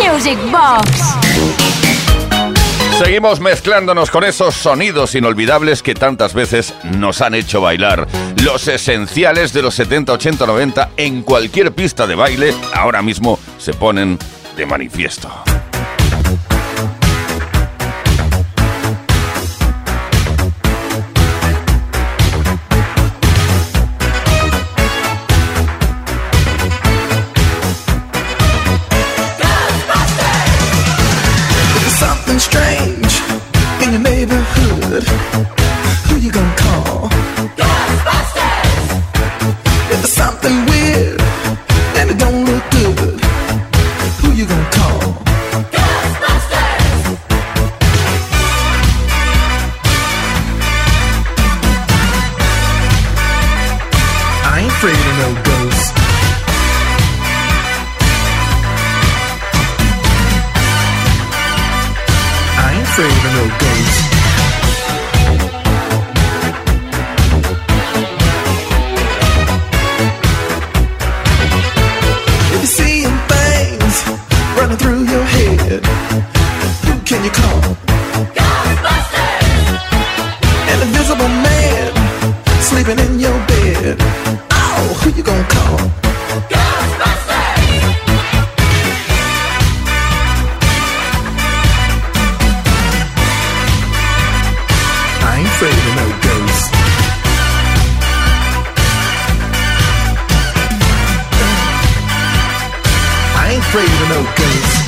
Music Box. Seguimos mezclándonos con esos sonidos inolvidables que tantas veces nos han hecho bailar. Los esenciales de los 70, 80, 90 en cualquier pista de baile ahora mismo se ponen de manifiesto. afraid of no ghosts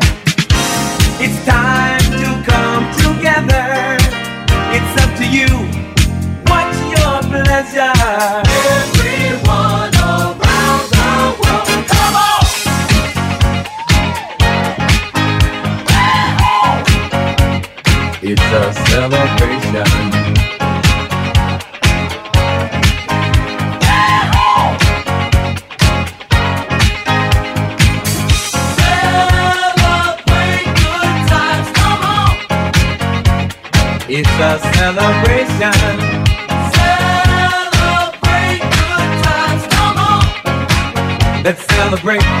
You. What's your pleasure? Everyone around the world. Come on. It's a celebration. Celebrate.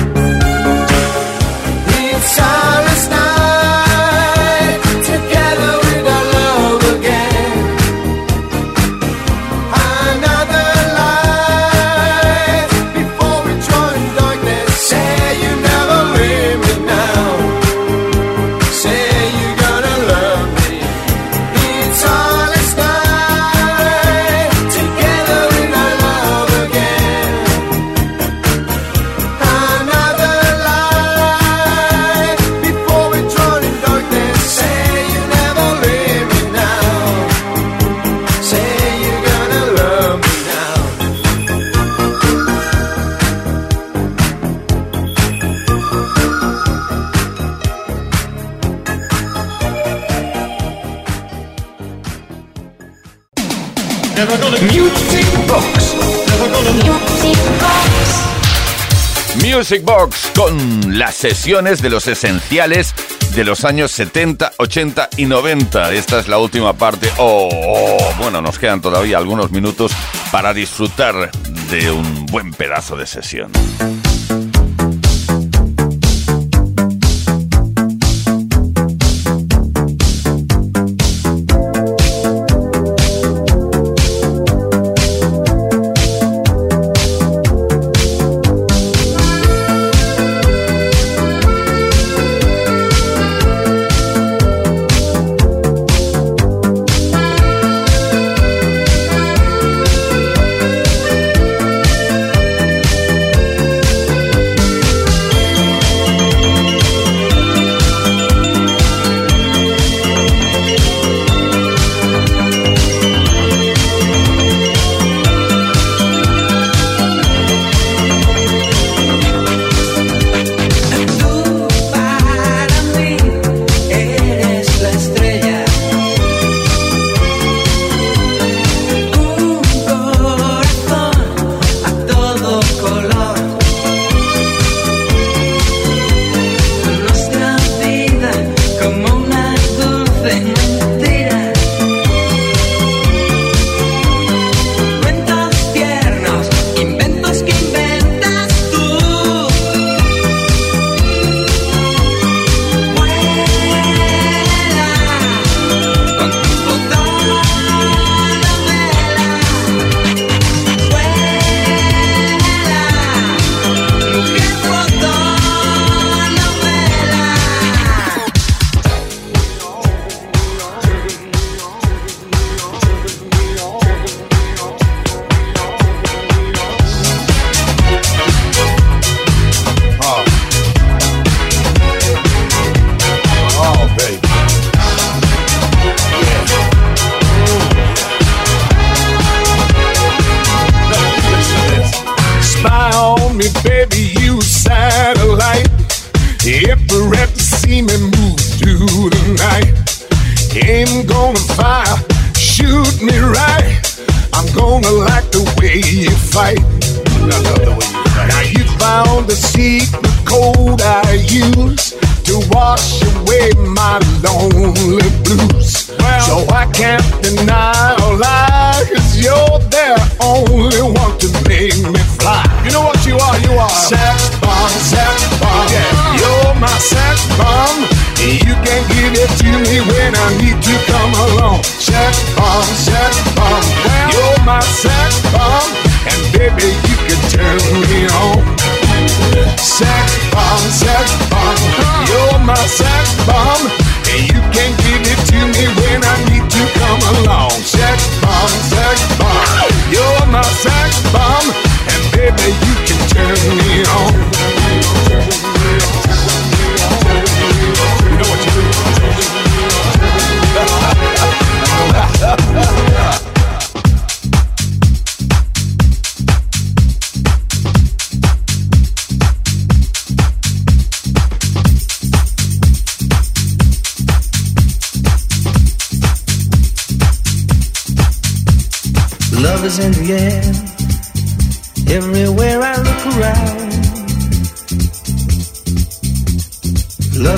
Music Box con las sesiones de los esenciales de los años 70, 80 y 90. Esta es la última parte. Oh, oh, bueno, nos quedan todavía algunos minutos para disfrutar de un buen pedazo de sesión.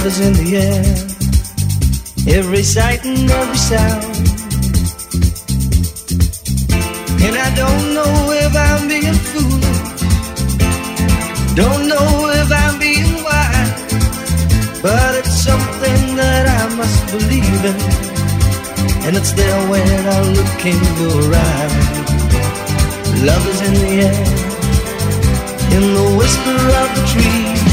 Love is in the air. Every sight and every sound. And I don't know if I'm being foolish. Don't know if I'm being wise. But it's something that I must believe in. And it's there when I look in your eyes. Love is in the air, in the whisper of the tree.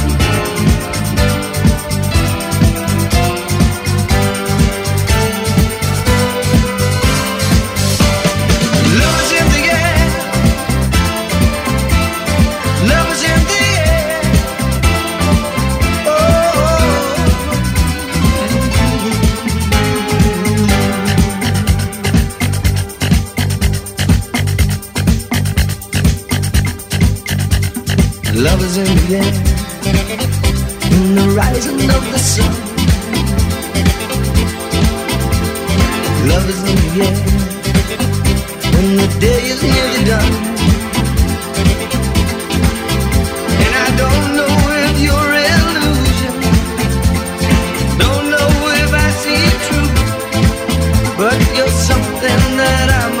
Love is in the air, in the rising of the sun. Love is in the air, when the day is nearly done. And I don't know if you're illusion, don't know if I see true, but you're something that I must believe in.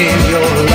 In your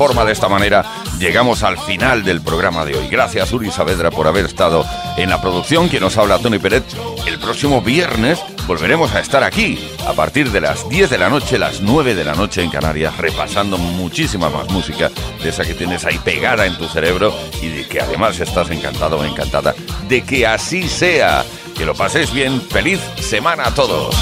de esta manera, llegamos al final del programa de hoy. Gracias, Uri Saavedra, por haber estado en la producción. Quien nos habla, Tony Peret. El próximo viernes volveremos a estar aquí a partir de las 10 de la noche, las 9 de la noche en Canarias, repasando muchísima más música de esa que tienes ahí pegada en tu cerebro y de que además estás encantado o encantada de que así sea. Que lo paséis bien. Feliz semana a todos.